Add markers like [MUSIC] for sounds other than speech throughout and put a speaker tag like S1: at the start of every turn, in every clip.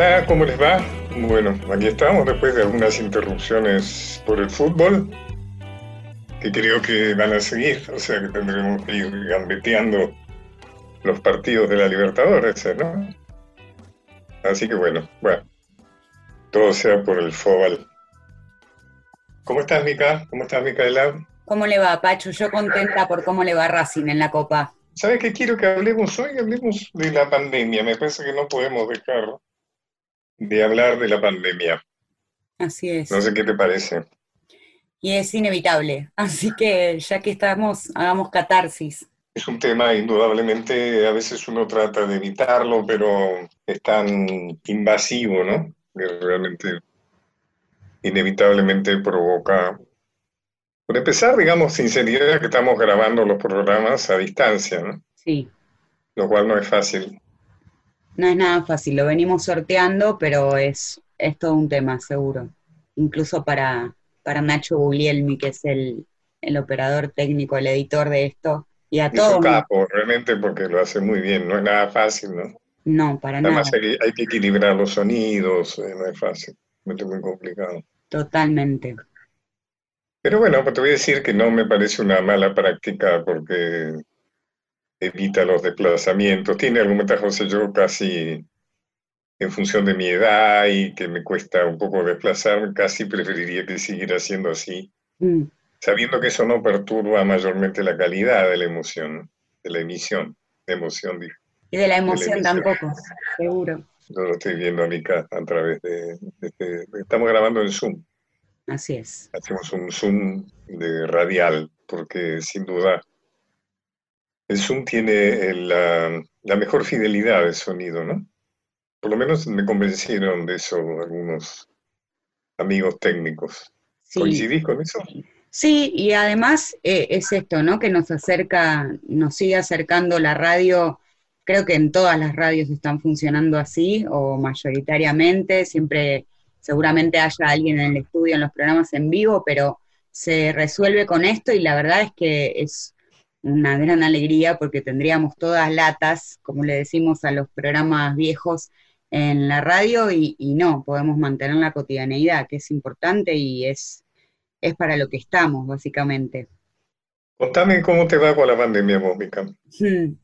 S1: Hola, ¿cómo les va? Bueno, aquí estamos después de algunas interrupciones por el fútbol, que creo que van a seguir, o sea que tendremos que ir gambeteando los partidos de la Libertadores, ¿no? Así que bueno, bueno, todo sea por el fútbol. ¿Cómo estás, Mica? ¿Cómo estás, Micaela?
S2: ¿Cómo le va, Pacho? Yo contenta por cómo le va Racing en la Copa.
S1: ¿Sabes qué quiero que hablemos hoy? Hablemos de la pandemia. Me parece que no podemos dejar de hablar de la pandemia.
S2: Así es.
S1: No sé qué te parece.
S2: Y es inevitable. Así que ya que estamos, hagamos catarsis.
S1: Es un tema, indudablemente, a veces uno trata de evitarlo, pero es tan invasivo, ¿no? Que realmente, inevitablemente provoca. Por empezar, digamos, sinceridad que estamos grabando los programas a distancia, ¿no?
S2: Sí.
S1: Lo cual no es fácil.
S2: No es nada fácil, lo venimos sorteando, pero es, es todo un tema, seguro. Incluso para, para Nacho Guglielmi, que es el, el operador técnico, el editor de esto, y a
S1: Es
S2: todos.
S1: capo, realmente, porque lo hace muy bien. No es nada fácil, ¿no?
S2: No, para nada.
S1: Además, hay, hay que equilibrar los sonidos, eh, no es fácil. Es muy complicado.
S2: Totalmente.
S1: Pero bueno, pues te voy a decir que no me parece una mala práctica porque evita los desplazamientos. Tiene algún ventajoso yo casi en función de mi edad y que me cuesta un poco desplazarme, casi preferiría que siguiera siendo así,
S2: Mm,
S1: sabiendo que eso no perturba mayormente la calidad de la emoción, de la emisión, de emoción.
S2: Y de la emoción tampoco, seguro.
S1: Yo lo estoy viendo, Mica, a través de, de- de- Estamos grabando en Zoom.
S2: Así es.
S1: hacemos un zoom de radial, porque sin duda el zoom tiene el, la, la mejor fidelidad de sonido, ¿no? Por lo menos me convencieron de eso algunos amigos técnicos.
S2: Sí.
S1: ¿Coincidís con eso?
S2: Sí, y además eh, es esto, ¿no? Que nos acerca, nos sigue acercando la radio. Creo que en todas las radios están funcionando así, o mayoritariamente. Siempre, seguramente haya alguien en el estudio, en los programas en vivo, pero se resuelve con esto y la verdad es que es una gran alegría porque tendríamos todas latas, como le decimos a los programas viejos en la radio, y, y no, podemos mantener la cotidianeidad, que es importante y es es para lo que estamos, básicamente.
S1: Contame cómo te va con la pandemia, vos.
S2: Hmm.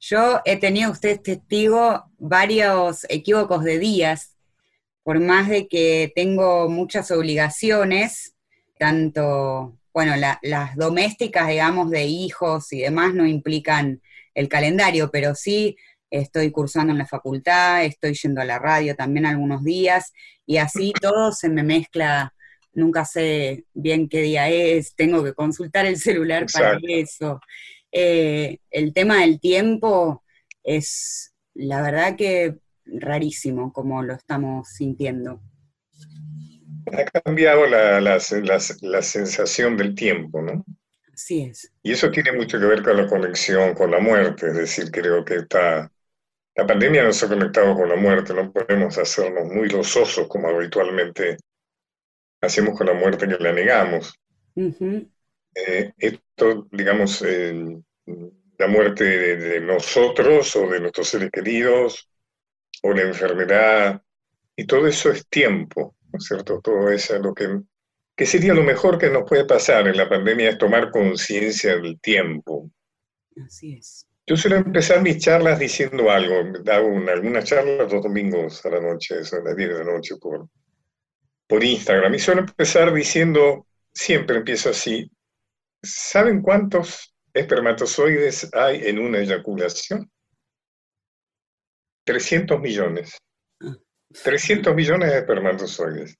S2: Yo he tenido, usted es testigo, varios equívocos de días, por más de que tengo muchas obligaciones, tanto, bueno, la- las domésticas, digamos, de hijos y demás no implican el calendario, pero sí estoy cursando en la facultad, estoy yendo a la radio también algunos días, y así [LAUGHS] todo se me mezcla, nunca sé bien qué día es, tengo que consultar el celular para eso. Eh, el tema del tiempo es, la verdad que rarísimo como lo estamos sintiendo.
S1: Ha cambiado la, la, la- la sensación del tiempo, ¿no?
S2: Así es.
S1: Y eso tiene mucho que ver con la conexión con la muerte, es decir, creo que está, la pandemia nos ha conectado con la muerte, no podemos hacernos muy lososos como habitualmente hacemos con la muerte que la negamos. Eh, esto, digamos, eh, la muerte de, de nosotros o de nuestros seres queridos, o la enfermedad, y todo eso es tiempo, ¿no es cierto? Todo eso es lo que, que sería lo mejor que nos puede pasar en la pandemia, es tomar conciencia del tiempo.
S2: Así es.
S1: Yo suelo empezar mis charlas diciendo algo, hago una- algunas charlas los domingos a la noche, eso a las 10 de la noche por, por Instagram, y suelo empezar diciendo, siempre empiezo así, ¿saben cuántos espermatozoides hay en una eyaculación? 300 millones. 300 millones de espermatozoides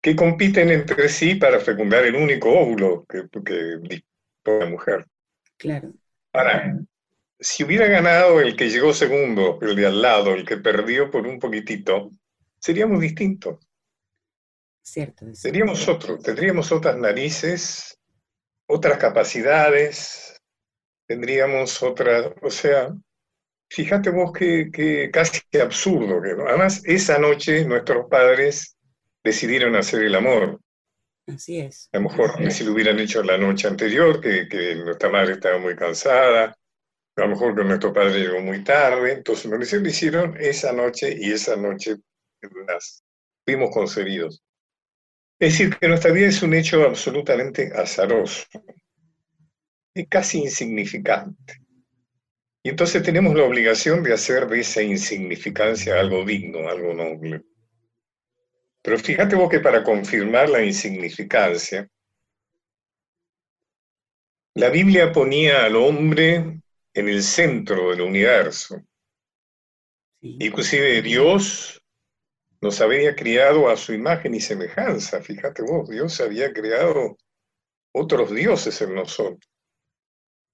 S1: que compiten entre sí para fecundar el único óvulo que, que dispone la mujer.
S2: Claro.
S1: Ahora, si hubiera ganado el que llegó segundo, el de al lado, el que perdió por un poquitito, seríamos distintos.
S2: Cierto. es
S1: Seríamos otros, tendríamos otras narices, otras capacidades, tendríamos otras, o sea, fíjate vos que, que casi absurdo que. Además, esa noche nuestros padres decidieron hacer el amor.
S2: Así es.
S1: A lo mejor si lo hubieran hecho la noche anterior, que, que nuestra madre estaba muy cansada, a lo mejor que nuestro padre llegó muy tarde, entonces lo hicieron esa noche y esa noche las fuimos concebidos. Es decir, que nuestra vida es un hecho absolutamente azaroso, y casi insignificante. Y entonces tenemos la obligación de hacer de esa insignificancia algo digno, algo noble. Pero fíjate vos que para confirmar la insignificancia, la Biblia ponía al hombre en el centro del universo. Inclusive Dios nos había criado a su imagen y semejanza. Fíjate vos, Dios había creado otros dioses en nosotros.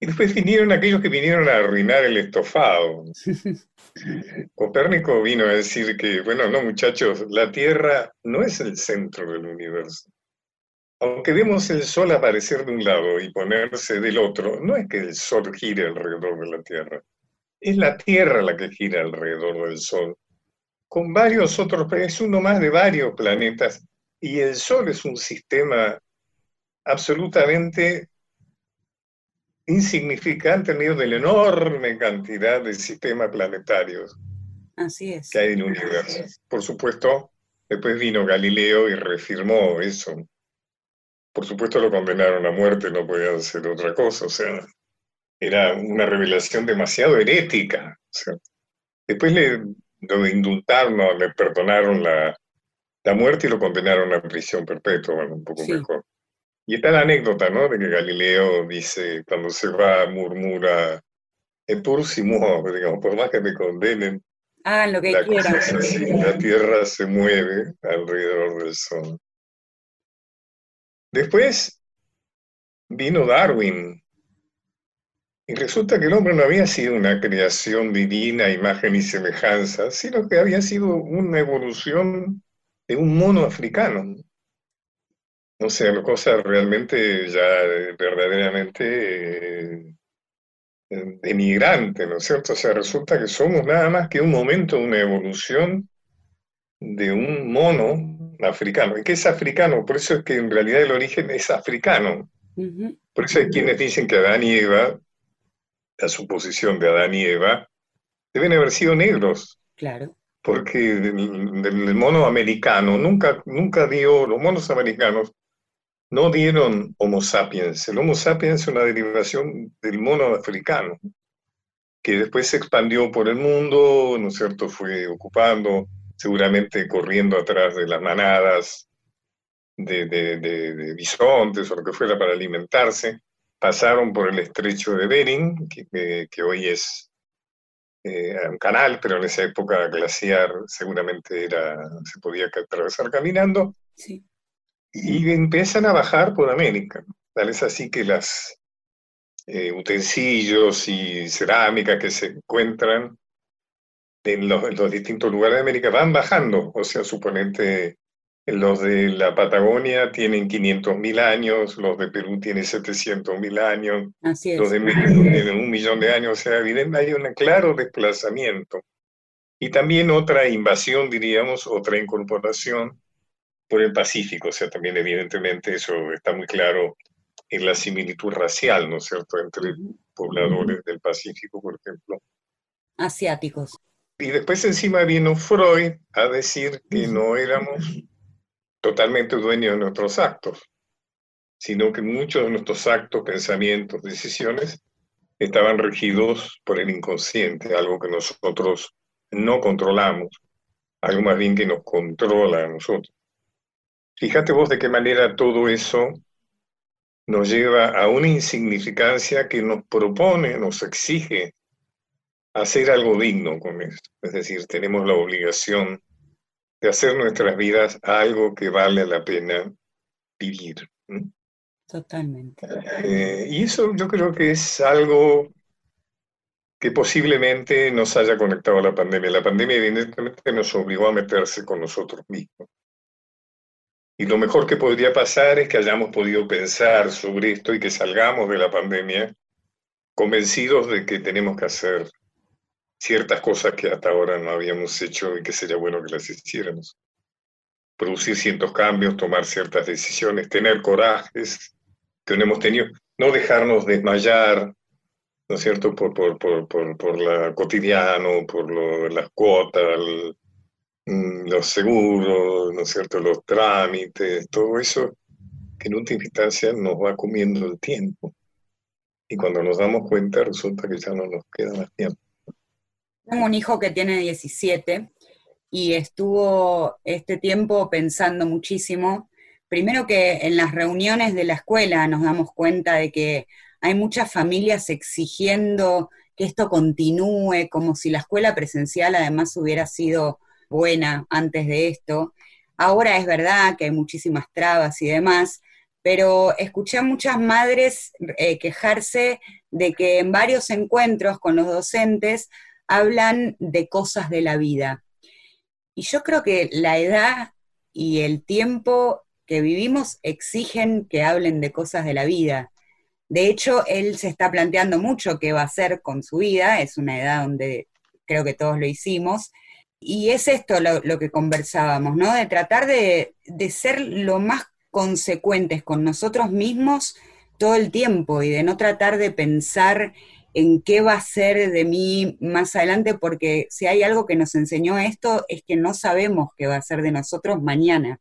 S1: Y después vinieron aquellos que vinieron a arruinar el estofado. Copérnico vino a decir que, bueno, no muchachos, la Tierra no es el centro del universo. Aunque vemos el Sol aparecer de un lado y ponerse del otro, no es que el Sol gire alrededor de la Tierra. Es la Tierra la que gira alrededor del Sol. Con varios otros, es uno más de varios planetas. Y el Sol es un sistema absolutamente insignificante en medio de la enorme cantidad de sistemas planetarios
S2: Así es.
S1: que hay en el universo. Por supuesto, después vino Galileo y reafirmó eso. Por supuesto lo condenaron a muerte, no podía hacer otra cosa, o sea, era una revelación demasiado herética. después le, lo indultaron, le perdonaron la, la muerte y lo condenaron a prisión perpetua, bueno, un poco mejor. Y está la anécdota, ¿no? De que Galileo dice, cuando se va, murmura, pur si digamos, por más que me condenen,
S2: Hagan lo que
S1: la
S2: quieran.
S1: la Tierra se mueve alrededor del Sol. Después vino Darwin. Y resulta que el hombre no había sido una creación divina, imagen y semejanza, sino que había sido una evolución de un mono africano. O sea, cosa realmente ya eh, verdaderamente eh, emigrante, ¿no es cierto? O sea, resulta que somos nada más que un momento, una evolución de un mono africano. ¿Y qué es africano? Por eso es que en realidad el origen es africano. Por eso hay quienes dicen que Adán y Eva, la suposición de Adán y Eva, deben haber sido negros.
S2: Claro.
S1: Porque el, mono americano nunca, nunca dio, los monos americanos no dieron Homo sapiens. El Homo sapiens es una derivación del mono africano, que después se expandió por el mundo, ¿no es cierto? Fue ocupando, seguramente corriendo atrás de las manadas de, bisontes o lo que fuera para alimentarse. Pasaron por el estrecho de Bering, que, hoy es eh, un canal, pero en esa época glaciar seguramente era, se podía atravesar caminando.
S2: Sí
S1: y empiezan a bajar por América. Tal es así que las eh, utensilios y cerámica que se encuentran en los, distintos lugares de América van bajando. O sea, suponente, los de la Patagonia tienen 500.000 años, los de Perú tienen 700.000 años, los de México tienen un millón de años. O sea, evidente, hay un claro desplazamiento. Y también otra invasión, diríamos, otra incorporación por el Pacífico, o sea, también evidentemente eso está muy claro en la similitud racial, ¿no es cierto?, entre pobladores del Pacífico, por ejemplo.
S2: Asiáticos.
S1: Y después encima vino Freud a decir que no éramos totalmente dueños de nuestros actos, sino que muchos de nuestros actos, pensamientos, decisiones estaban regidos por el inconsciente, algo que nosotros no controlamos, algo más bien que nos controla a nosotros. Fíjate vos de qué manera todo eso nos lleva a una insignificancia que nos propone, nos exige hacer algo digno con esto. Es decir, tenemos la obligación de hacer nuestras vidas algo que vale la pena vivir.
S2: Totalmente.
S1: Eh, y eso yo creo que es algo que posiblemente nos haya conectado a la pandemia. La pandemia evidentemente nos obligó a meterse con nosotros mismos. Y lo mejor que podría pasar es que hayamos podido pensar sobre esto y que salgamos de la pandemia convencidos de que tenemos que hacer ciertas cosas que hasta ahora no habíamos hecho y que sería bueno que las hiciéramos. Producir ciertos cambios, tomar ciertas decisiones, tener corajes que no hemos tenido, no dejarnos desmayar, ¿no ¿no es cierto? Por, por, por, por, por la cotidiano, por las cuotas, mm, los seguros, ¿no es cierto? Los trámites, todo eso que en última instancia nos va comiendo el tiempo. Y cuando nos damos cuenta resulta que ya no nos queda más tiempo.
S2: Tengo un hijo que tiene 17 y estuvo este tiempo pensando muchísimo. Primero que en las reuniones de la escuela nos damos cuenta de que hay muchas familias exigiendo que esto continúe, como si la escuela presencial además hubiera sido buena antes de esto. Ahora es verdad que hay muchísimas trabas y demás, pero escuché a muchas madres eh, quejarse de que en varios encuentros con los docentes hablan de cosas de la vida. Y yo creo que la edad y el tiempo que vivimos exigen que hablen de cosas de la vida. De hecho, él se está planteando mucho qué va a hacer con su vida, es una edad donde creo que todos lo hicimos, y es esto lo, que conversábamos, ¿no? De tratar de, de, ser lo más consecuentes con nosotros mismos todo el tiempo y de no tratar de pensar en qué va a ser de mí más adelante, porque si hay algo que nos enseñó esto es que no sabemos qué va a ser de nosotros mañana.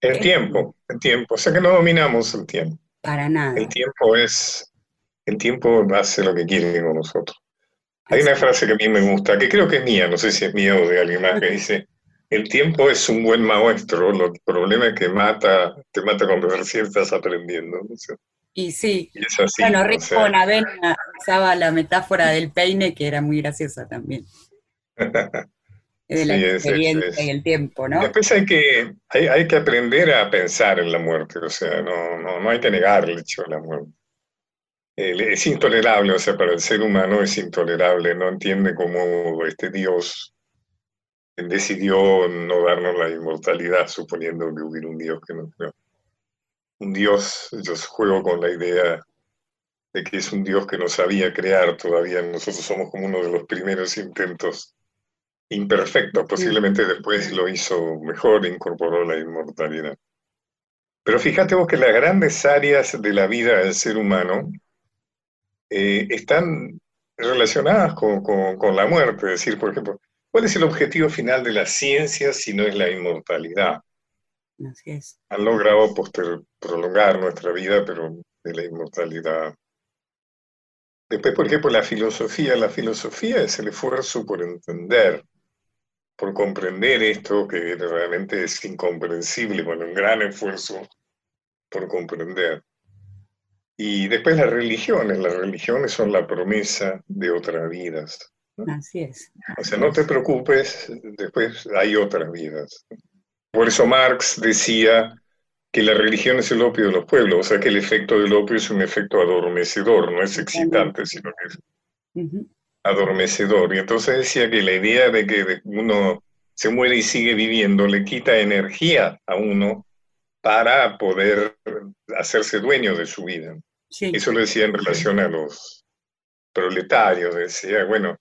S1: El tiempo, el tiempo, o sea que no dominamos el tiempo.
S2: Para nada.
S1: El tiempo es, el tiempo hace lo que quiere con nosotros. Hay una frase que a mí me gusta, que creo que es mía, no sé si es mía o de alguien más, que dice, el tiempo es un buen maestro, el problema es que mata, te mata cuando recién estás aprendiendo.
S2: Y sí, bueno, Rick Bonavena usaba la metáfora del peine, que era muy graciosa también. [LAUGHS] de la experiencia y el tiempo, ¿no?
S1: Después hay que, hay, que aprender a pensar en la muerte, o sea, no, no, no hay que negar el hecho de la muerte. Es intolerable, o sea, para el ser humano es intolerable, no entiende cómo este Dios decidió no darnos la inmortalidad, suponiendo que hubiera un Dios que no creo un Dios, yo juego con la idea de que es un Dios que no sabía crear todavía, nosotros somos como uno de los primeros intentos imperfectos, posiblemente después lo hizo mejor, incorporó la inmortalidad. Pero fíjate vos que las grandes áreas de la vida del ser humano eh, están relacionadas con, con, la muerte, es decir, por ejemplo, ¿cuál es el objetivo final de la ciencia si no es la inmortalidad? Han logrado prolongar nuestra vida, pero de la inmortalidad. Después, por ejemplo, la filosofía. La filosofía es el esfuerzo por entender, por comprender esto que realmente es incomprensible, bueno, un gran esfuerzo por comprender. Y después las religiones. Las religiones son la promesa de otras vidas.
S2: Así es.
S1: O sea, no te preocupes, después hay otras vidas. Por eso Marx decía que la religión es el opio de los pueblos, o sea que el efecto del opio es un efecto adormecedor, no es excitante, sino que es adormecedor. Y entonces decía que la idea de que uno se muere y sigue viviendo le quita energía a uno para poder hacerse dueño de su vida. Eso lo decía en relación a los proletarios, decía, bueno,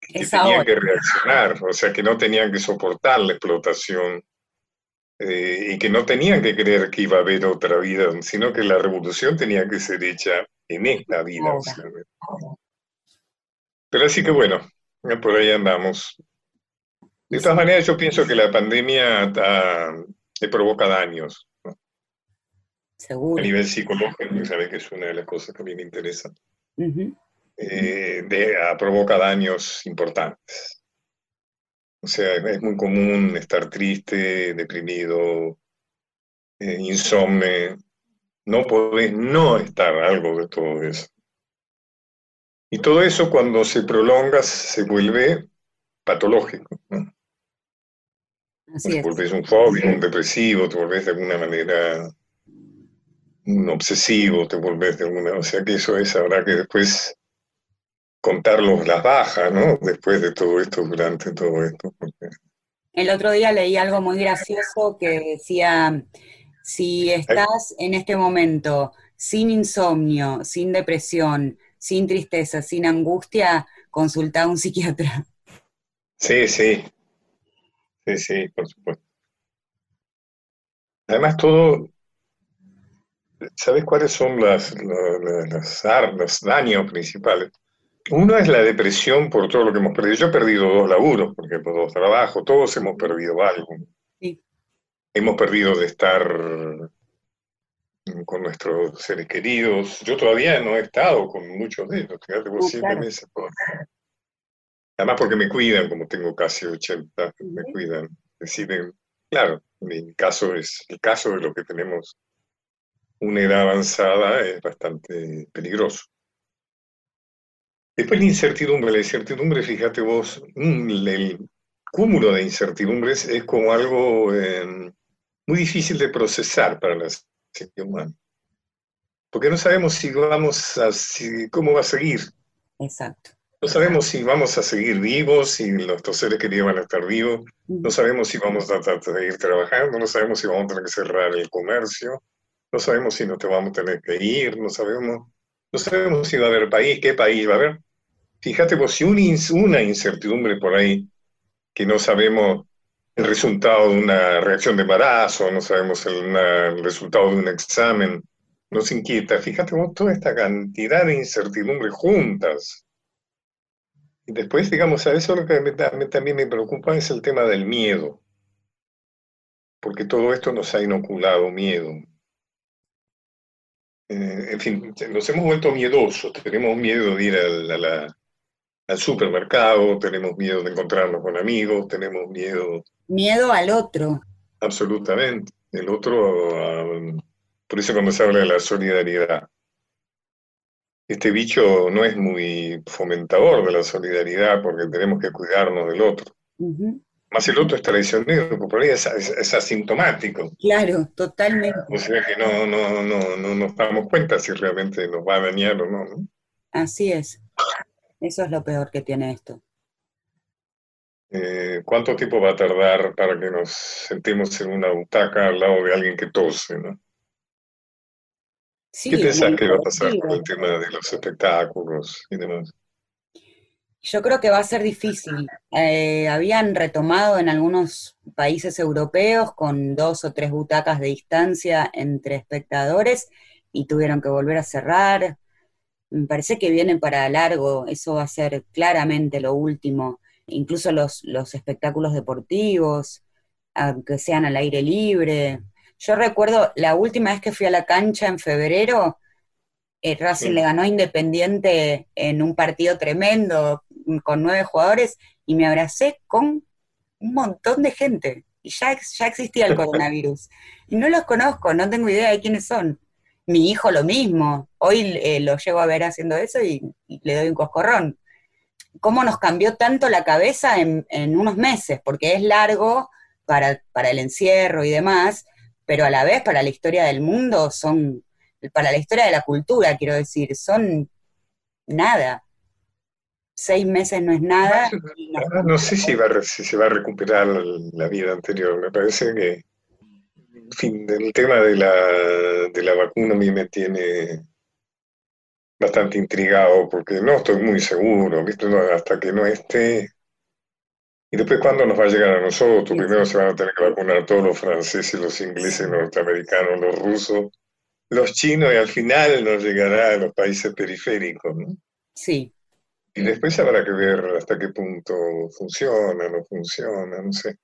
S1: que tenían que reaccionar, o sea, que no tenían que soportar la explotación eh, y que no tenían que creer que iba a haber otra vida, sino que la revolución tenía que ser hecha en esta vida. Pero así que bueno, por ahí andamos. De todas maneras, yo pienso que la pandemia le provoca daños.
S2: Seguro.
S1: A nivel psicológico, que saben que es una de las cosas que a mí me interesan. Eh, provoca daños importantes. O sea, es muy común estar triste, deprimido, eh, insomne. No podés no estar algo de todo eso. Y todo eso cuando se prolonga se vuelve patológico. Así te volvés un fóbico, un depresivo, te volvés de alguna manera un obsesivo, te volvés de alguna... O sea que eso es, habrá que después contarlos las bajas, ¿no? Después de todo esto, durante todo esto.
S2: El otro día leí algo muy gracioso que decía, si estás en este momento sin insomnio, sin depresión, sin tristeza, sin angustia, consulta a un psiquiatra.
S1: Sí, sí. Sí, sí, por supuesto. Además, todo, ¿sabes cuáles son las, las, los daños principales? Uno es la depresión por todo lo que hemos perdido. Yo he perdido dos laburos, por ejemplo, dos trabajos, todos hemos perdido algo. Hemos perdido de estar con nuestros seres queridos. Yo todavía no he estado con muchos de ellos, fíjate, por siete meses. Además porque me cuidan, como tengo casi 80, me cuidan. Deciden, claro, mi caso es el caso de lo que tenemos una edad avanzada es bastante peligroso. Después la incertidumbre, la incertidumbre, fíjate vos, mm, el cúmulo de incertidumbres es como algo em, muy difícil de procesar para la psique humana. Porque no sabemos si vamos a, cómo va a seguir.
S2: Exacto.
S1: No sabemos si vamos a seguir vivos, si nuestros seres queridos van a estar vivos, no sabemos si vamos a, a seguir trabajando, no sabemos si vamos a tener que cerrar el comercio, no sabemos si nos vamos a tener que ir, no sabemos, no sabemos si va a haber país, qué país va a haber. Fíjate, pues si una incertidumbre por ahí, que no sabemos el resultado de una reacción de embarazo, no sabemos el, resultado de un examen, nos inquieta. Fíjate vos toda esta cantidad de incertidumbres juntas. Y después, digamos, a eso lo que también me preocupa es el tema del miedo, porque todo esto nos ha inoculado miedo. Eh, en fin, nos hemos vuelto miedosos, tenemos miedo de ir al supermercado, tenemos miedo de encontrarnos con amigos, tenemos miedo...
S2: Miedo al otro.
S1: Absolutamente. El otro, por eso cuando se habla de la solidaridad, este bicho no es muy fomentador de la solidaridad porque tenemos que cuidarnos del otro. Más el otro es traicionero, por ahí es, asintomático.
S2: Claro, totalmente.
S1: O sea que no, no, no, no nos damos cuenta si realmente nos va a dañar o no,
S2: Así es. Eso es lo peor que tiene esto.
S1: Eh, ¿Cuánto tiempo va a tardar para que nos sentemos en una butaca al lado de alguien que tose, no? ¿Qué pensás que va a pasar con el tema de los espectáculos y demás?
S2: Yo creo que va a ser difícil. Eh, habían retomado en algunos países europeos con dos o tres butacas de distancia entre espectadores y tuvieron que volver a cerrar. Me parece que vienen para largo, eso va a ser claramente lo último. Incluso los, los espectáculos deportivos, aunque sean al aire libre. Yo recuerdo la última vez que fui a la cancha en febrero, eh, Racing le ganó a Independiente en un partido tremendo, con nueve jugadores, y me abracé con un montón de gente. Y ya, ya existía el coronavirus. Y no los conozco, no tengo idea de quiénes son. Mi hijo lo mismo. Hoy eh, lo llevo a ver haciendo eso y, le doy un coscorrón. ¿Cómo nos cambió tanto la cabeza en, en unos meses? Porque es largo para, para el encierro y demás, pero a la vez para la historia del mundo son para la historia de la cultura, quiero decir, son nada. Seis meses no es nada.
S1: No, sé si, va, si se va a recuperar la vida anterior. Me parece que, en fin, el tema de la, de la vacuna a mí me tiene bastante intrigado porque no estoy muy seguro, ¿viste? hasta que no esté. Y después, ¿cuándo nos va a llegar a nosotros? Primero se van a tener que vacunar todos los franceses, los ingleses, los norteamericanos, los rusos los chinos y al final nos llegará a los países periféricos, ¿no?
S2: Sí.
S1: Y después habrá que ver hasta qué punto funciona, no funciona, no sé.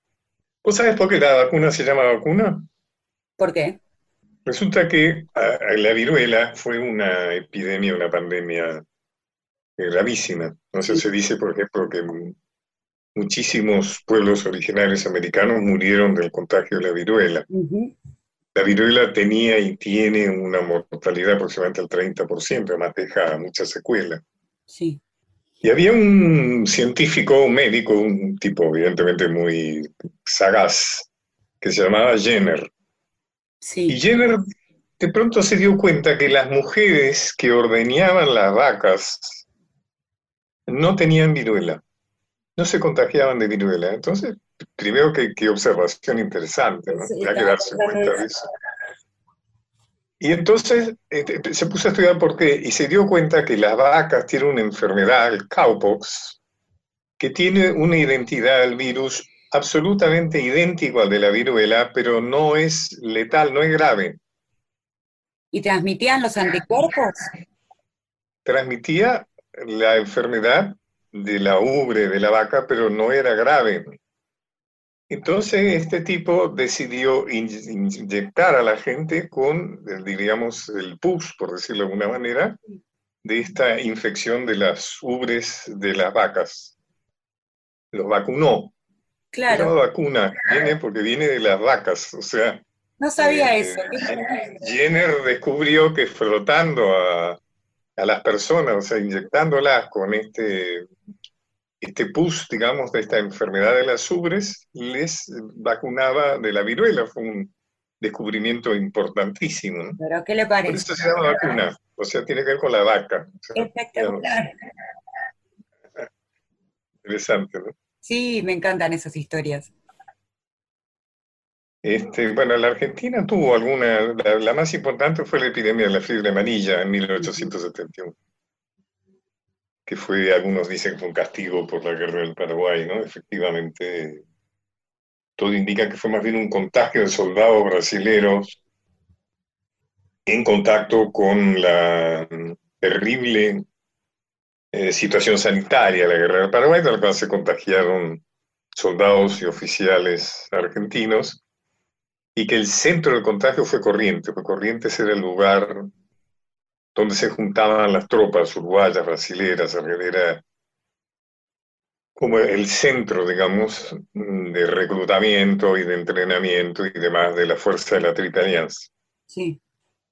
S1: ¿Vos sabés por qué la vacuna se llama vacuna?
S2: ¿Por qué?
S1: Resulta que la viruela fue una epidemia, una pandemia gravísima. No sé, se dice, por ejemplo, que muchísimos pueblos originarios americanos murieron del contagio de la viruela. La viruela tenía y tiene una mortalidad aproximadamente del 30%, además deja muchas secuelas.
S2: Sí.
S1: Y había un científico, un médico, un tipo evidentemente muy sagaz, que se llamaba Jenner.
S2: Sí.
S1: Y Jenner de pronto se dio cuenta que las mujeres que ordeñaban las vacas no tenían viruela, no se contagiaban de viruela. Entonces primero que, observación interesante, ¿no? Hay que darse cuenta de eso. Y entonces este, se puso a estudiar por qué y se dio cuenta que las vacas tienen una enfermedad, el cowpox, que tiene una identidad al virus absolutamente idéntico al de la viruela, pero no es letal, no es grave.
S2: ¿Y transmitían los anticuerpos?
S1: Transmitía la enfermedad de la ubre de la vaca, pero no era grave. Entonces este tipo decidió inyectar a la gente con, diríamos, el pus, por decirlo de alguna manera, de esta infección de las ubres de las vacas. Los vacunó.
S2: Claro.
S1: La vacuna viene porque viene de las vacas, o sea.
S2: No sabía eh, eso.
S1: Jenner descubrió que frotando a, a las personas, o sea, inyectándolas con este este pus, digamos, de esta enfermedad de las ubres, les vacunaba de la viruela. Fue un descubrimiento importantísimo.
S2: ¿Pero qué le parece?
S1: Por eso se llama vacuna. O sea, tiene que ver con la vaca.
S2: Espectacular.
S1: Interesante, ¿no?
S2: Sí, me encantan esas historias.
S1: Este, bueno, la Argentina tuvo alguna, la, la, más importante fue la epidemia de la fiebre amarilla en 1871 que fue, algunos dicen fue un castigo por la guerra del Paraguay, ¿no? Efectivamente, todo indica que fue más bien un contagio de soldados brasileños en contacto con la terrible eh, situación sanitaria de la guerra del Paraguay, de la cual se contagiaron soldados y oficiales argentinos, y que el centro del contagio fue Corrientes, porque Corrientes era el lugar donde se juntaban las tropas uruguayas, brasileras, era como el centro, digamos, de reclutamiento y de entrenamiento y demás de la fuerza de la Triple Alianza.
S2: Sí.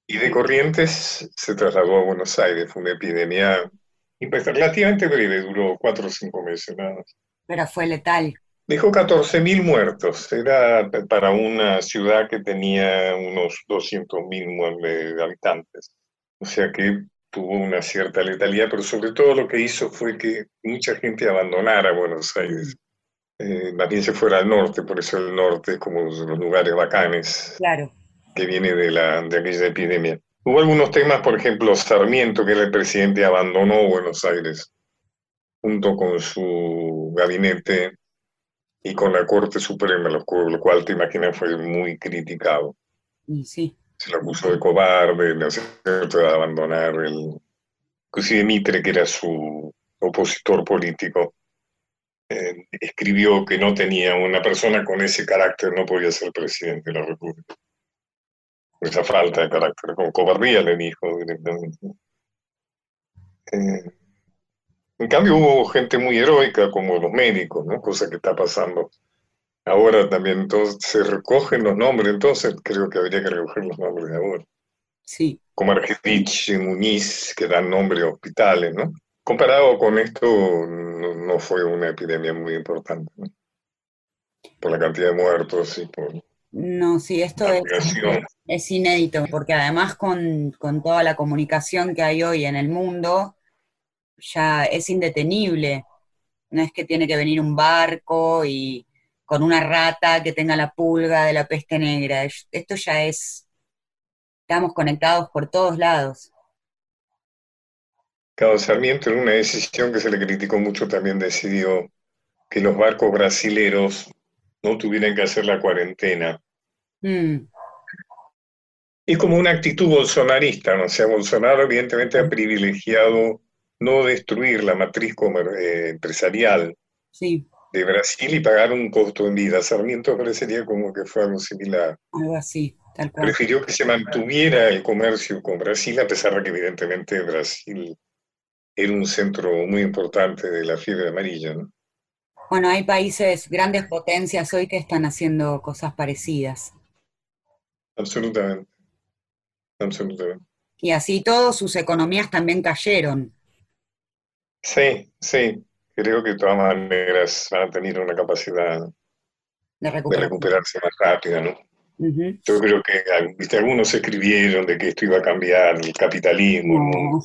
S1: Y de Corrientes se trasladó a Buenos Aires, fue una epidemia relativamente breve, duró cuatro o cinco meses nada más.
S2: Pero fue letal.
S1: Dejó 14.000 muertos, era para una ciudad que tenía unos 200.000 habitantes. O sea que tuvo una cierta letalidad, pero sobre todo lo que hizo fue que mucha gente abandonara Buenos Aires. Eh, más bien se fuera al norte, por eso el norte es como los lugares bacanes
S2: claro.
S1: que viene de, la, de aquella epidemia. Hubo algunos temas, por ejemplo, Sarmiento, que era el presidente, abandonó Buenos Aires junto con su gabinete y con la Corte Suprema, lo cual te imaginas fue muy criticado.
S2: Sí
S1: se lo acusó de cobarde, de abandonar el... Inclusive Mitre, que era su opositor político, eh, escribió que no tenía una persona con ese carácter, no podía ser presidente de la República. Por esa falta de carácter, con cobardía le dijo directamente. Eh, en cambio hubo gente muy heroica como los médicos, ¿no? cosa que está pasando Ahora también entonces se recogen los nombres, entonces creo que habría que recoger los nombres de ahora.
S2: Sí.
S1: Como Argedich y Muniz, que dan nombre a hospitales, ¿no? Comparado con esto, no, fue una epidemia muy importante, ¿no? Por la cantidad de muertos y por...
S2: No, sí, esto es, es, inédito, porque además con, con toda la comunicación que hay hoy en el mundo, ya es indetenible. No es que tiene que venir un barco y con una rata que tenga la pulga de la peste negra. Esto ya es, estamos conectados por todos lados.
S1: Claro, Sarmiento en una decisión que se le criticó mucho también decidió que los barcos brasileros no tuvieran que hacer la cuarentena.
S2: Mm.
S1: Es como una actitud bolsonarista, ¿no? O sea, Bolsonaro evidentemente ha privilegiado no destruir la matriz eh, empresarial.
S2: Sí
S1: de Brasil y pagar un costo en vida. Sarmiento parecería como que fue algo similar.
S2: Algo así, tal cual.
S1: Prefirió que se mantuviera el comercio con Brasil, a pesar de que evidentemente Brasil era un centro muy importante de la fiebre amarilla. ¿no?
S2: Bueno, hay países, grandes potencias hoy que están haciendo cosas parecidas.
S1: Absolutamente. Absolutamente.
S2: Y así todos sus economías también cayeron.
S1: Sí, sí creo que de todas maneras van a tener una capacidad
S2: de,
S1: recuperarse más rápida, ¿no? Yo creo que ¿viste? algunos escribieron de que esto iba a cambiar el capitalismo.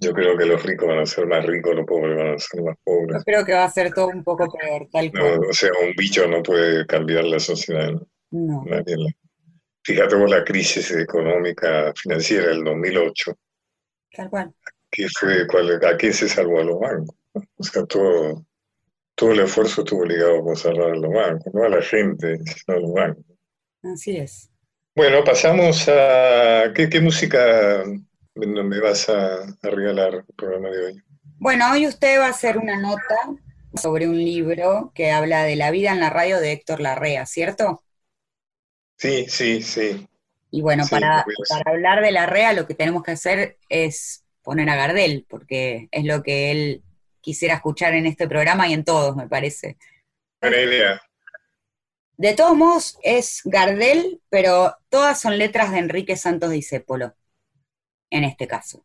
S1: Yo creo que los ricos van a ser más ricos, los pobres van a ser más pobres.
S2: Yo creo que va a ser todo un poco peor, tal
S1: cual. o sea, un bicho no puede cambiar la sociedad.
S2: No.
S1: Fíjate vos la crisis económica financiera del 2008.
S2: Tal cual.
S1: ¿Qué fue, cuál, ¿A qué se salvó a los bancos? O sea, todo, todo el esfuerzo estuvo ligado con cerrar los bancos, no a la gente, sino a los bancos.
S2: Así es.
S1: Bueno, pasamos a... ¿Qué, música me vas a, regalar el programa de hoy?
S2: Bueno, hoy usted va a hacer una nota sobre un libro que habla de la vida en la radio de Héctor Larrea, ¿cierto?
S1: Sí, sí, sí.
S2: Y bueno, para, para hablar de Larrea lo que tenemos que hacer es poner a Gardel, porque es lo que él quisiera escuchar en este programa y en todos, me parece.
S1: Buena idea.
S2: De todos modos, es Gardel, pero todas son letras de Enrique Santos Discépolo, en este caso.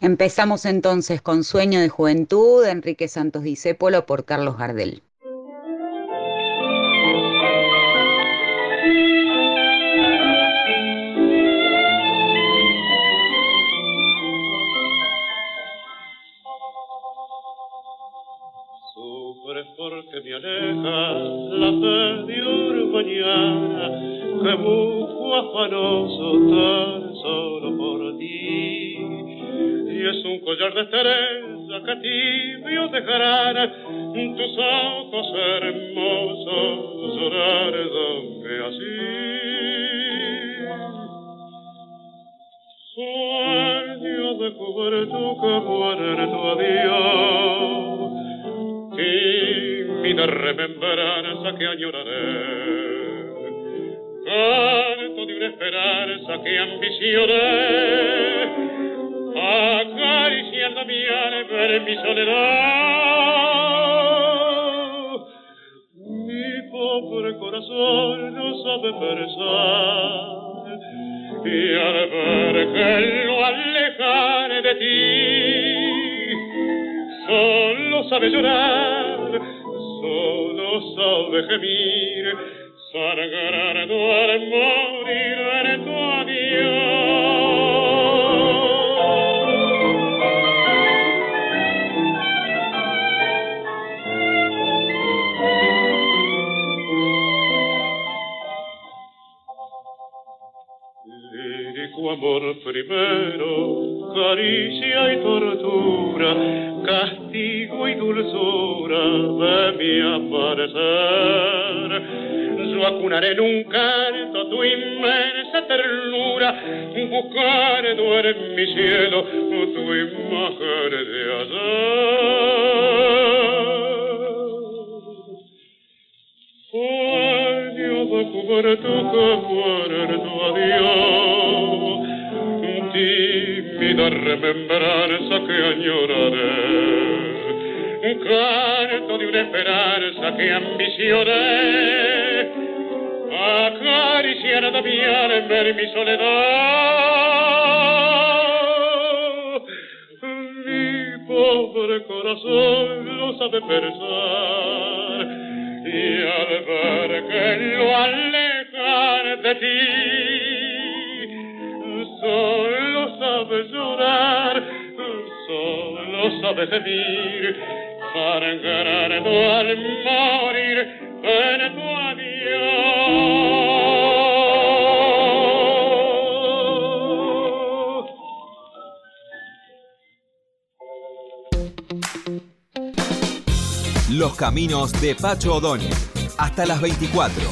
S2: Empezamos entonces con Sueño de Juventud de Enrique Santos Discépolo por Carlos Gardel.
S3: En un
S4: Los caminos de Pacho O'Donnell. Hasta las 24.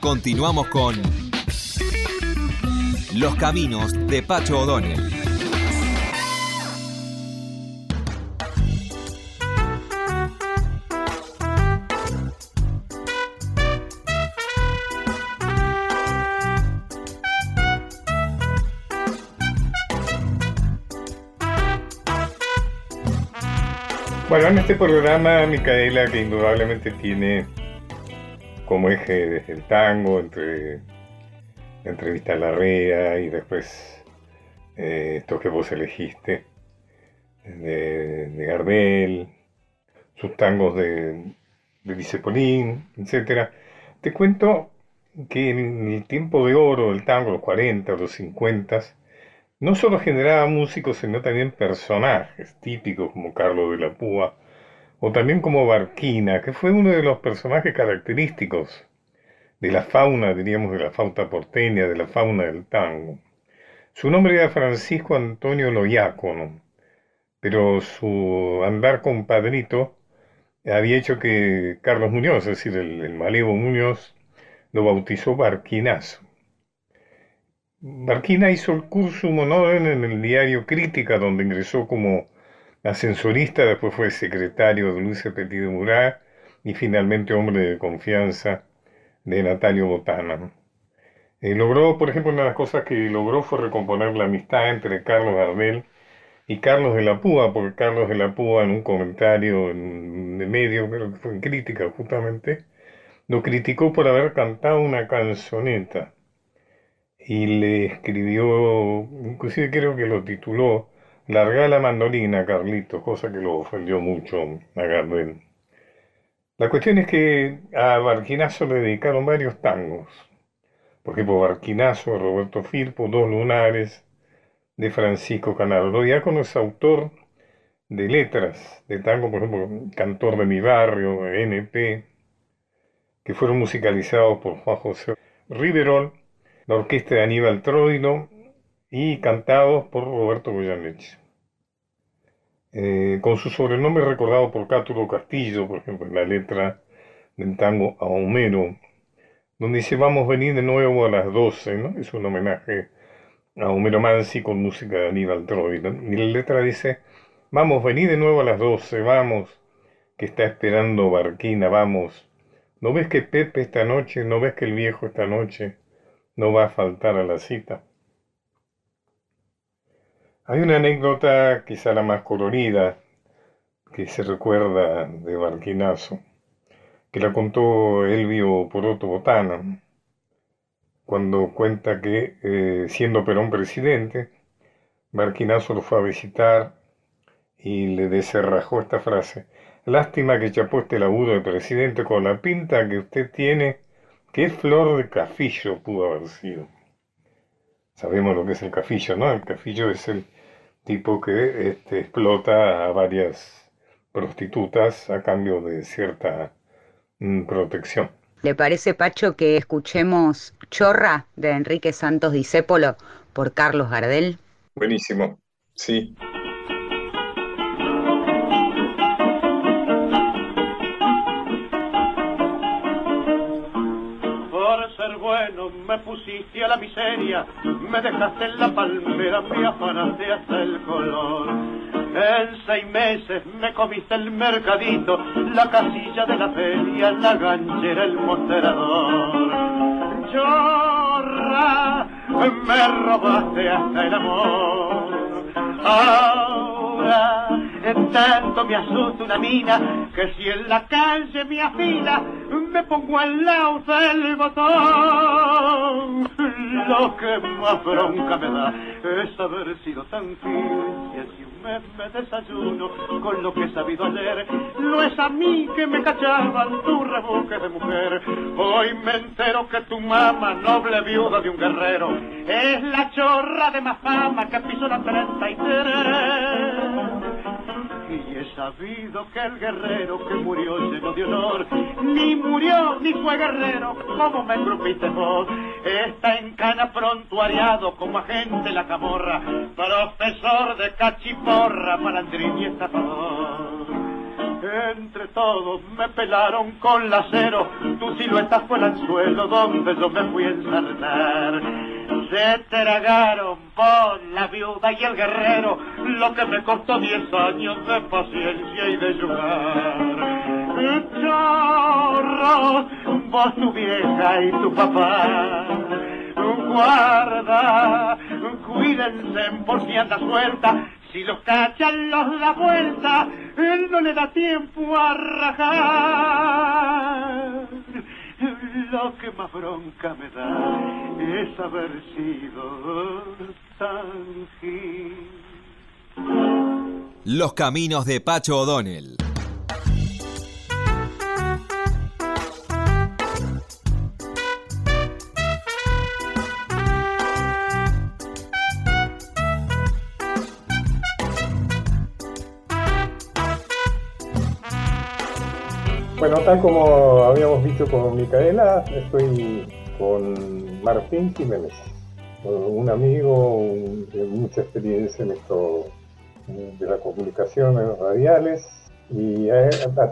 S4: Continuamos con Los caminos de Pacho O'Donnell.
S1: Bueno, en este programa, Micaela, que indudablemente tiene como eje el tango, entre la entrevista a Larrea y después eh, esto que vos elegiste, de, Gardel, sus tangos de, de Vicepolín, etc. Te cuento que en el tiempo de oro del tango, los 40, los 50, no solo generaba músicos, sino también personajes típicos como Carlos de la Púa, o también como Barquina, que fue uno de los personajes característicos de la fauna, diríamos, de la fauna porteña, de la fauna del tango. Su nombre era Francisco Antonio Loyácono, pero su andar compadrito había hecho que Carlos Muñoz, es decir, el, el Malevo Muñoz, lo bautizó Barquinazo. Barquina hizo el curso honoren en el diario Crítica, donde ingresó como ascensorista, después fue secretario de Luis Petit de Murat y finalmente hombre de confianza de Natalio Botana. Eh, logró, por ejemplo, una de las cosas que logró fue recomponer la amistad entre Carlos Gardel y Carlos de la Púa, porque Carlos de la Púa en un comentario en, de medio, creo que fue en crítica justamente, lo criticó por haber cantado una canzoneta y le escribió, inclusive creo que lo tituló Larga la mandolina, Carlito, cosa que lo ofendió mucho a Gardel. La cuestión es que a Barquinazo le dedicaron varios tangos. Por ejemplo, Barquinazo, Roberto Firpo, Dos Lunares, de Francisco Canaro. Diácono es autor de letras de tango, por ejemplo, Cantor de mi barrio, NP, que fueron musicalizados por Juan José Riverol, la orquesta de Aníbal Troilo y cantados por Roberto Goyeneche. Eh, con su sobrenombre recordado por Cátulo Castillo, por ejemplo, en la letra del tango a Homero, donde dice vamos venir de nuevo a las 12, ¿no? Es un homenaje a Homero Mansi con música de Aníbal Troilo. Y la letra dice, vamos, vení de nuevo a las 12, vamos, que está esperando Barquina, vamos. ¿No ves que Pepe esta noche, no ves que el viejo esta noche no va a faltar a la cita? Hay una anécdota, quizá la más colorida, que se recuerda de Barquinazo, que la contó Elvio Poroto Botana, cuando cuenta que, eh, siendo Perón presidente, Barquinazo lo fue a visitar y le deserrajó esta frase. Lástima que chapó este laburo de presidente con la pinta que usted tiene, qué flor de cafillo pudo haber sido. Sabemos lo que es el cafillo, ¿no? El cafillo es el tipo que este, explota a varias prostitutas a cambio de cierta mm, protección.
S2: ¿Le parece, Pacho, que escuchemos Chorra de Enrique Santos Discépolo por Carlos Gardel?
S1: Buenísimo, sí.
S5: Me pusiste a la miseria, me dejaste en la palmera, me afanaste hasta el color. En seis meses me comiste el mercadito, la casilla de la feria, la ganchera, el mostrador. Chorra, me robaste hasta el amor. Ahora tanto me asusta una mina que si en la calle me afila me pongo al lado del botón. Lo que más bronca me da es haber sido tan fiel me, desayuno con lo que he sabido ayer. No es a mí que me cachaban tu rebuque de mujer. Hoy me entero que tu mamá, noble viuda de un guerrero, es la chorra de más fama que pisó la 33. Sabido que el guerrero que murió lleno de honor, ni murió ni fue guerrero, como me engrupiste vos. Está en cana prontuariado como agente la camorra, profesor de cachiporra, malandrín y estafador. Entre todos me pelaron con lacero, tu silueta fue el anzuelo donde yo me fui a ensartar. Se tragaron por la viuda y el guerrero, lo que me costó diez años de paciencia y de jugar. Chorro, vos tu vieja y tu papá, guarda, cuídense por si anda suelta, si los cachan, los da vuelta, él no le da tiempo a rajar. Lo que más bronca me da es haber sido tan.
S4: Los caminos de Pacho O'Donnell.
S1: Bueno, tal como habíamos visto con Micaela, estoy con Martín Jiménez, un amigo de mucha experiencia en esto de las comunicaciones radiales y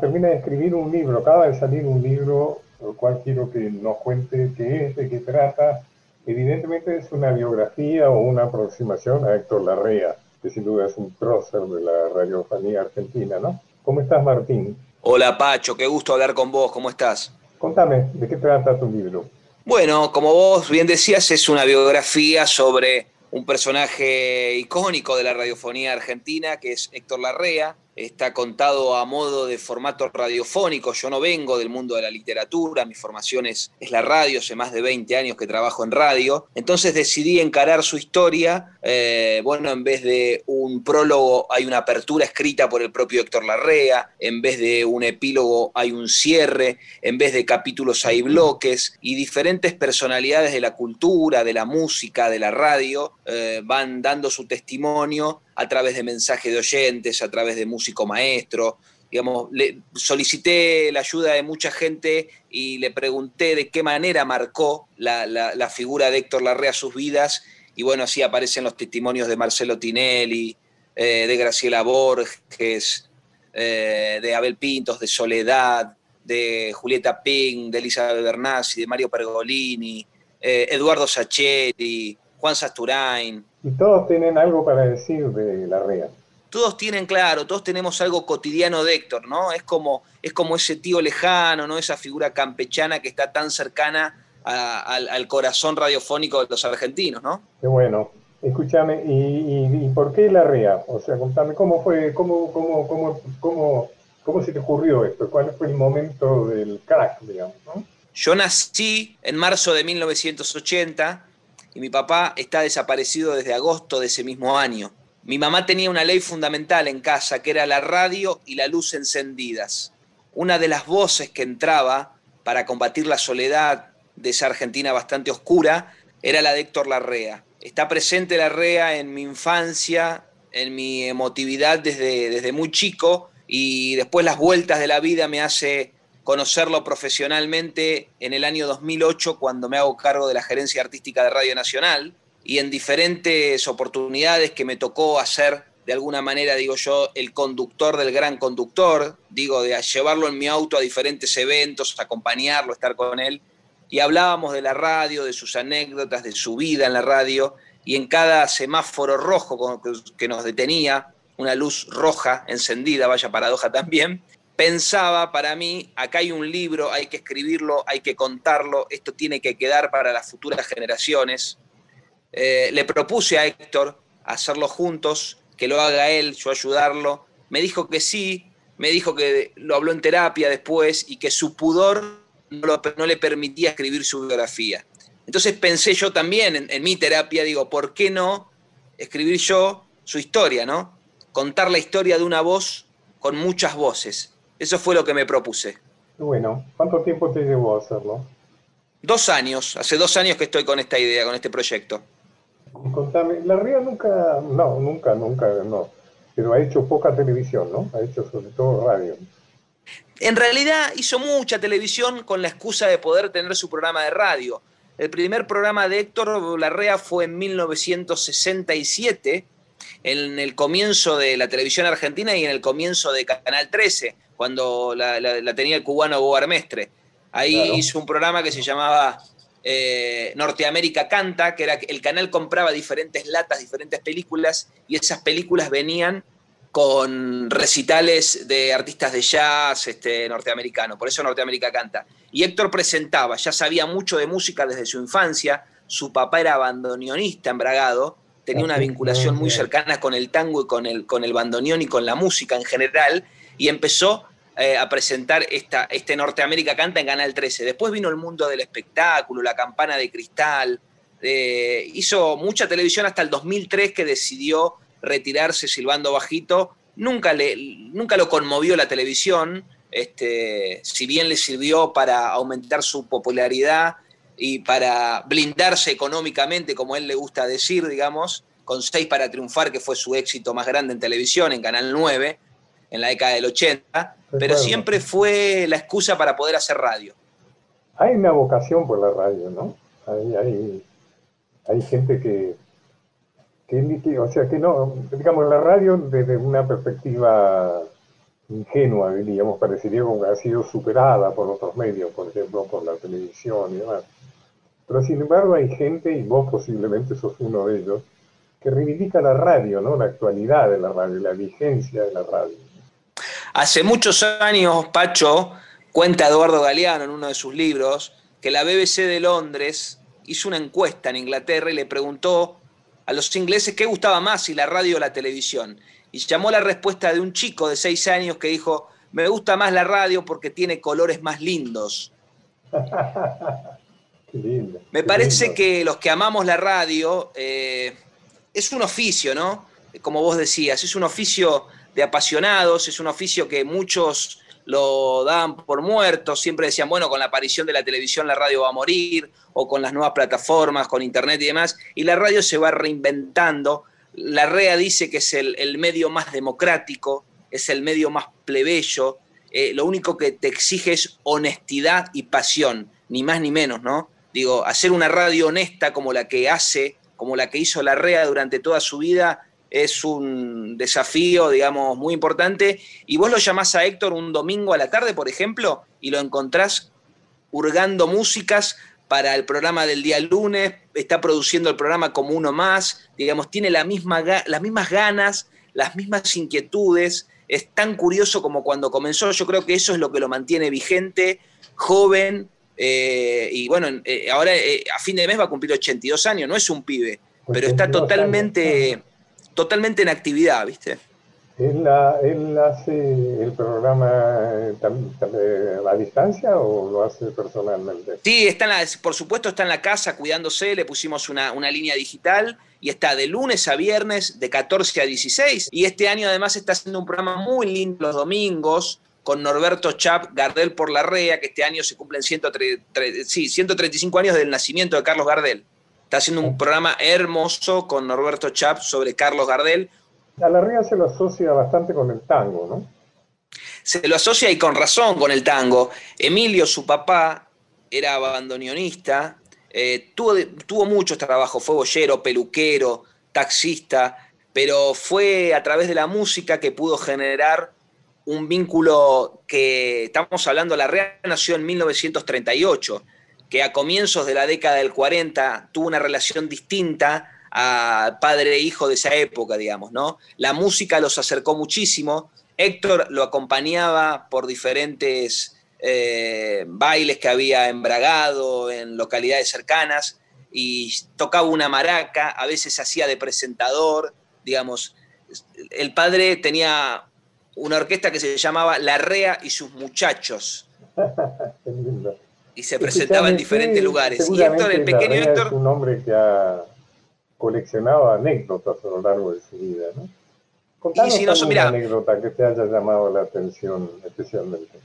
S1: termina de escribir un libro, acaba de salir un libro lo cual quiero que nos cuente qué es, de qué trata. Evidentemente es una biografía o una aproximación a Héctor Larrea, que sin duda es un prócer de la radiofonía argentina, ¿no? ¿Cómo estás, Martín?
S6: Hola, Pacho, qué gusto hablar con vos, ¿cómo estás?
S1: Contame, ¿de qué trata tu libro?
S6: Bueno, como vos bien decías, es una biografía sobre un personaje icónico de la radiofonía argentina, que es Héctor Larrea, está contado a modo de formato radiofónico. Yo no vengo del mundo de la literatura, mi formación es, la radio, hace más de 20 años que trabajo en radio. Entonces decidí encarar su historia. Eh, bueno, en vez de un prólogo hay una apertura escrita por el propio Héctor Larrea, en vez de un epílogo hay un cierre, en vez de capítulos hay bloques y diferentes personalidades de la cultura, de la música, de la radio eh, van dando su testimonio a través de mensajes de oyentes, a través de músico maestro. Digamos, le solicité la ayuda de mucha gente y le pregunté de qué manera marcó la, figura de Héctor Larrea sus vidas. Y bueno, así aparecen los testimonios de Marcelo Tinelli, eh, de Graciela Borges, eh, de Abel Pintos, de Soledad, de Julieta Ping, de Elizabeth Bernassi, de Mario Pergolini, eh, Eduardo Sacheri, Juan Sasturain.
S1: Y todos tienen algo para decir de la REA.
S6: Todos tienen, claro, todos tenemos algo cotidiano de Héctor, ¿no? Es como, es como ese tío lejano, ¿no? Esa figura campechana que está tan cercana al, corazón radiofónico de los argentinos, ¿no?
S1: Qué bueno. Escúchame, ¿y, por qué la REA? O sea, contame, ¿cómo fue, cómo, cómo, cómo, cómo, cómo se te ocurrió esto? ¿Cuál fue el momento del crack, digamos, ¿no?
S6: Yo nací en marzo de 1980 y mi papá está desaparecido desde agosto de ese mismo año. Mi mamá tenía una ley fundamental en casa, que era la radio y la luz encendidas. Una de las voces que entraba para combatir la soledad de esa Argentina bastante oscura era la de Héctor Larrea. Está presente Larrea en mi infancia, en mi emotividad desde, desde muy chico y después las vueltas de la vida me hace conocerlo profesionalmente en el año 2008 cuando me hago cargo de la gerencia artística de Radio Nacional y en diferentes oportunidades que me tocó hacer de alguna manera, digo yo, el conductor del gran conductor, digo, de llevarlo en mi auto a diferentes eventos, acompañarlo, estar con él. Y hablábamos de la radio, de sus anécdotas, de su vida en la radio, y en cada semáforo rojo que nos detenía, una luz roja encendida, vaya paradoja también, pensaba para mí, acá hay un libro, hay que escribirlo, hay que contarlo, esto tiene que quedar para las futuras generaciones. Eh, le propuse a Héctor hacerlo juntos, que lo haga él, yo ayudarlo. Me dijo que sí, me dijo que lo habló en terapia después y que su pudor no, le permitía escribir su biografía. Entonces pensé yo también en, en mi terapia, digo, ¿por qué no escribir yo su historia, no? Contar la historia de una voz con muchas voces eso fue lo que me propuse.
S1: Bueno, ¿cuánto tiempo te llevó a hacerlo?
S6: Dos años, hace dos años que estoy con esta idea, con este proyecto.
S1: Contame, la RIA nunca, no, nunca, nunca, no, pero ha hecho poca televisión, ¿no? Ha hecho sobre todo radio.
S6: En realidad hizo mucha televisión con la excusa de poder tener su programa de radio. El primer programa de Héctor Larrea fue en 1967, en el comienzo de la televisión argentina y en el comienzo de Canal 13 cuando la, tenía el cubano Bobar Mestre. Ahí hizo un programa que se llamaba eh, Norteamérica Canta, que era el canal compraba diferentes latas, diferentes películas, y esas películas venían con recitales de artistas de jazz este, norteamericano, por eso Norteamérica Canta. Y Héctor presentaba, ya sabía mucho de música desde su infancia, su papá era bandoneonista embragado, tenía una vinculación muy cercana con el tango y con el, con el bandoneón y con la música en general, y empezó eh, a presentar esta, este Norteamérica Canta en Canal 13. Después vino el mundo del espectáculo, la campana de cristal. Eh, hizo mucha televisión hasta el 2003 que decidió retirarse silbando bajito. Nunca, le, nunca lo conmovió la televisión, este, si bien le sirvió para aumentar su popularidad y para blindarse económicamente, como él le gusta decir, digamos, con Seis para Triunfar, que fue su éxito más grande en televisión, en Canal 9, en la década del 80, pero siempre fue la excusa para poder hacer radio.
S1: Hay una vocación por la radio, ¿no? Hay, hay, gente que, que, o sea, que no, digamos, la radio desde una perspectiva ingenua, diríamos, parecería como que ha sido superada por otros medios, por ejemplo, por la televisión y demás. Pero sin embargo hay gente, y vos posiblemente sos uno de ellos, que reivindica la radio, ¿no? La actualidad de la radio, la vigencia de la radio.
S6: Hace muchos años, Pacho, cuenta Eduardo Galeano en uno de sus libros, que la BBC de Londres hizo una encuesta en Inglaterra y le preguntó a los ingleses qué gustaba más, si la radio o la televisión. Y llamó la respuesta de un chico de seis años que dijo, me gusta más la radio porque tiene colores más lindos. [LAUGHS] me parece que los que amamos la radio, eh, es un oficio, ¿no? Como vos decías, es un oficio de apasionados, es un oficio que muchos lo dan por muerto, siempre decían, bueno, con la aparición de la televisión la radio va a morir, o con las nuevas plataformas, con internet y demás, y la radio se va reinventando. La REA dice que es el, medio más democrático, es el medio más plebeyo, eh, lo único que te exige es honestidad y pasión, ni más ni menos, ¿no? Digo, hacer una radio honesta como la que hace, como la que hizo la REA durante toda su vida, es un desafío, digamos, muy importante. Y vos lo llamás a Héctor un domingo a la tarde, por ejemplo, y lo encontrás hurgando músicas para el programa del día lunes, está produciendo el programa como uno más, digamos, tiene la misma, las mismas ganas, las mismas inquietudes, es tan curioso como cuando comenzó, yo creo que eso es lo que lo mantiene vigente, joven, eh, y bueno, eh, ahora eh, a fin de mes va a cumplir 82 años, no es un pibe, pero está totalmente totalmente en actividad, ¿viste?
S1: ¿Él, hace el programa eh, a distancia o lo hace personalmente?
S6: Sí, está por supuesto está en la casa cuidándose, le pusimos una, línea digital y está de lunes a viernes de 14 a 16. Y este año además está haciendo un programa muy lindo los domingos con Norberto Chap Gardel por la REA, que este año se cumplen 135 años del nacimiento de Carlos Gardel. Está haciendo un programa hermoso con Norberto Chap sobre Carlos Gardel.
S1: A la RIA se lo asocia bastante con el tango, ¿no?
S6: Se lo asocia y con razón con el tango. Emilio, su papá, era bandoneonista, eh, tuvo, tuvo muchos trabajos, fue boyero, peluquero, taxista, pero fue a través de la música que pudo generar un vínculo que, estamos hablando, la REA nació en 1938 a comienzos de la década del 40 tuvo una relación distinta a padre e hijo de esa época, digamos, ¿no? La música los acercó muchísimo. Héctor lo acompañaba por diferentes eh, bailes que había embragado en localidades cercanas y tocaba una maraca, a veces hacía de presentador, digamos. El padre tenía una orquesta que se llamaba La Rea y sus muchachos. [LAUGHS] y se presentaba en diferentes lugares. Y
S1: Héctor, el pequeño Héctor... Es un hombre que ha coleccionado anécdotas a lo largo de su vida, ¿no? Contanos y si no, mira, anécdota que te haya llamado la atención especialmente.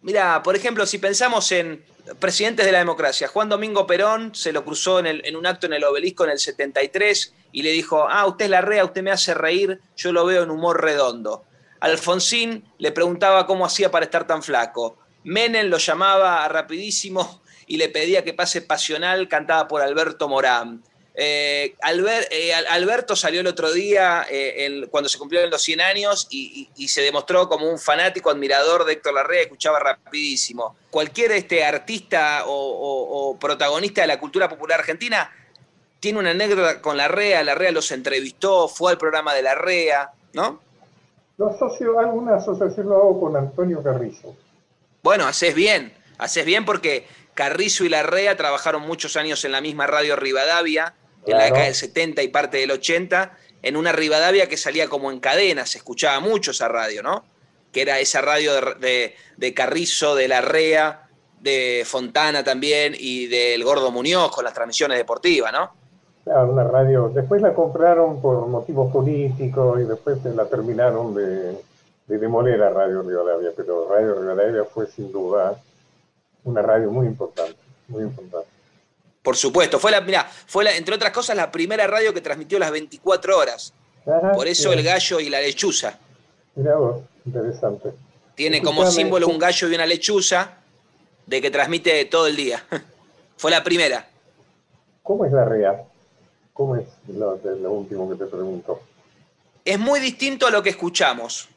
S6: Mira, por ejemplo, si pensamos en presidentes de la democracia, Juan Domingo Perón se lo cruzó en, en, un acto en el obelisco en el 73 y le dijo, ah, usted es la rea, usted me hace reír, yo lo veo en humor redondo. Alfonsín le preguntaba cómo hacía para estar tan flaco. Menem lo llamaba rapidísimo y le pedía que pase pasional, cantada por Alberto Morán. Eh, eh, Alberto salió el otro día eh, cuando se cumplieron los 100 años y, se demostró como un fanático admirador de Héctor Larrea, escuchaba rapidísimo. Cualquier este, artista o, protagonista de la cultura popular argentina tiene una anécdota con Larrea, Larrea los entrevistó, fue al programa de Larrea, ¿no?
S1: Lo asocio, alguna asociación lo hago con Antonio Carrizo.
S6: Bueno, haces bien, haces bien porque Carrizo y Larrea trabajaron muchos años en la misma radio Rivadavia, en la década del 70 y parte del 80, en una Rivadavia que salía como en cadena, se escuchaba mucho esa radio, ¿no? Que era esa radio de, de Carrizo, de Larrea, de Fontana también y del Gordo Muñoz con las transmisiones deportivas, ¿no?
S1: Claro, una radio. Después la compraron por motivos políticos y después la terminaron de, de demoler a Radio Rivadavia, pero Radio Rivadavia fue sin duda una radio muy importante, muy importante.
S6: Por supuesto, fue la, mira, fue la, entre otras cosas la primera radio que transmitió las 24 horas. Por eso el gallo y la lechuza.
S1: Mira vos, interesante.
S6: Tiene como símbolo un gallo y una lechuza de que transmite todo el día. [LAUGHS] fue la primera.
S1: ¿Cómo es la REA? ¿Cómo es lo, lo último que te pregunto?
S6: Es muy distinto a lo que escuchamos.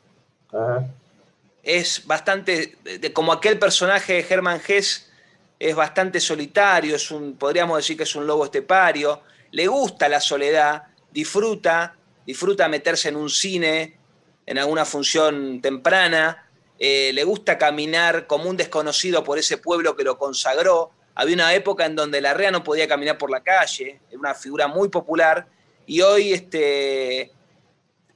S6: Es bastante, como aquel personaje de Hermann Hesse, es bastante solitario, es un, podríamos decir que es un lobo estepario, le gusta la soledad, disfruta, disfruta meterse en un cine, en alguna función temprana, eh, le gusta caminar como un desconocido por ese pueblo que lo consagró. Había una época en donde la REA no podía caminar por la calle, era una figura muy popular, y hoy este,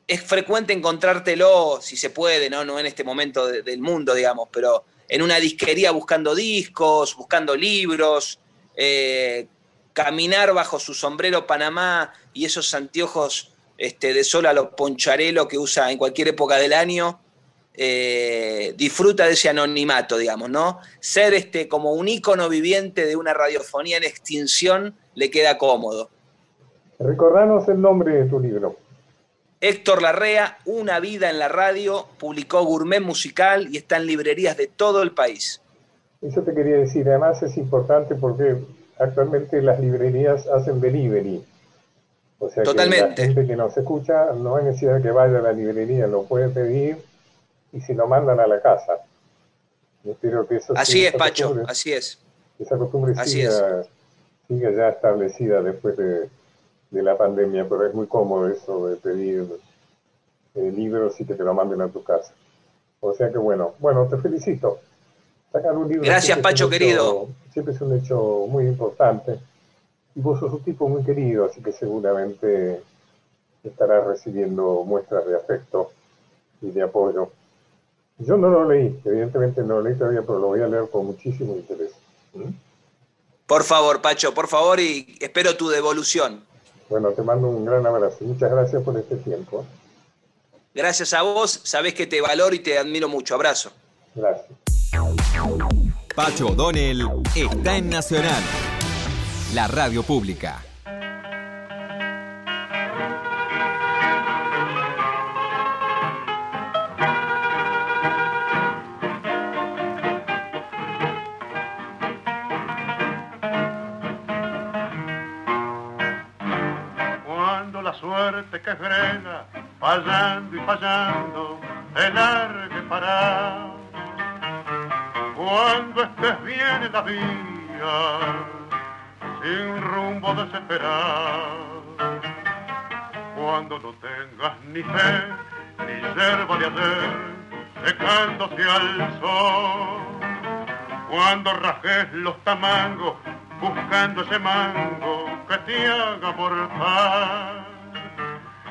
S6: es frecuente encontrártelo, si se puede, no, no en este momento del mundo, digamos, pero en una disquería buscando discos, buscando libros, eh, caminar bajo su sombrero Panamá y esos anteojos este, de sol a los poncharelo que usa en cualquier época del año, eh, disfruta de ese anonimato, digamos, ¿no? Ser este, como un ícono viviente de una radiofonía en extinción le queda cómodo.
S1: Recordanos el nombre de tu libro.
S6: Héctor Larrea, Una vida en la radio, publicó Gourmet Musical y está en librerías de todo el país.
S1: Eso te quería decir, además es importante porque actualmente las librerías hacen delivery. O sea
S6: Totalmente.
S1: que la gente que nos escucha no hay necesidad de que vaya a la librería, lo puede pedir y si lo mandan a la casa.
S6: Espero que eso así es, Pacho, así es.
S1: Esa costumbre siga, ya establecida después de, de la pandemia, pero es muy cómodo eso de pedir eh, libros y que te lo manden a tu casa. O sea que bueno, bueno, te felicito.
S6: Sacar un libro. Gracias, Pacho, querido.
S1: Siempre es un hecho muy importante. Y vos sos un tipo muy querido, así que seguramente estarás recibiendo muestras de afecto y de apoyo. Yo no lo leí, evidentemente no lo leí todavía, pero lo voy a leer con muchísimo interés. ¿Mm?
S6: Por favor, Pacho, por favor, y espero tu devolución.
S1: Bueno, te mando un gran abrazo. Muchas gracias por este tiempo.
S6: Gracias a vos, sabés que te valoro y te admiro mucho. Abrazo.
S1: Gracias.
S4: Pacho O'Donnell está en Nacional, la radio pública.
S3: Que frena, fallando y fallando, el arque para. Cuando estés bien en la vía, sin rumbo desesperado, cuando no tengas ni fe, ni yerba de ayer, secándose al sol, cuando rajes los tamangos, buscando ese mango que te haga mortal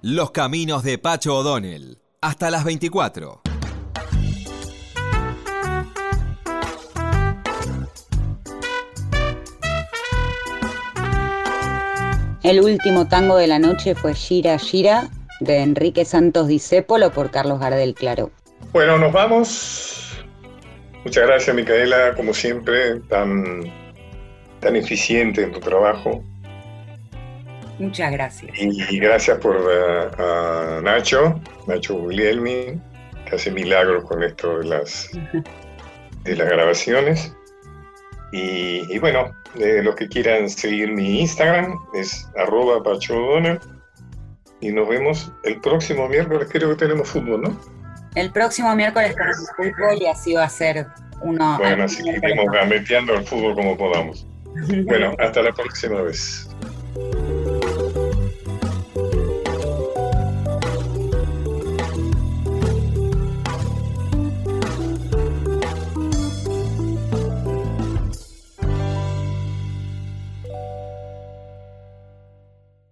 S4: Los caminos de Pacho O'Donnell. Hasta las 24.
S2: El último tango de la noche fue Gira Gira de Enrique Santos Discépolo por Carlos Gardel Claro.
S1: Bueno, nos vamos. Muchas gracias, Micaela, como siempre, tan, tan eficiente en tu trabajo.
S2: Muchas gracias.
S1: Y gracias por eh, a, Nacho, Nacho Guglielmi, que hace milagros con esto de las, [LAUGHS] de las grabaciones. Y, bueno, de los que quieran seguir mi Instagram es arroba Pacho Y nos vemos el próximo miércoles, creo que tenemos fútbol, ¿no?
S2: El próximo miércoles tenemos fútbol y así va a ser uno.
S1: Bueno, así que iremos gambeteando el fútbol como podamos. [LAUGHS] Bueno, hasta la próxima vez.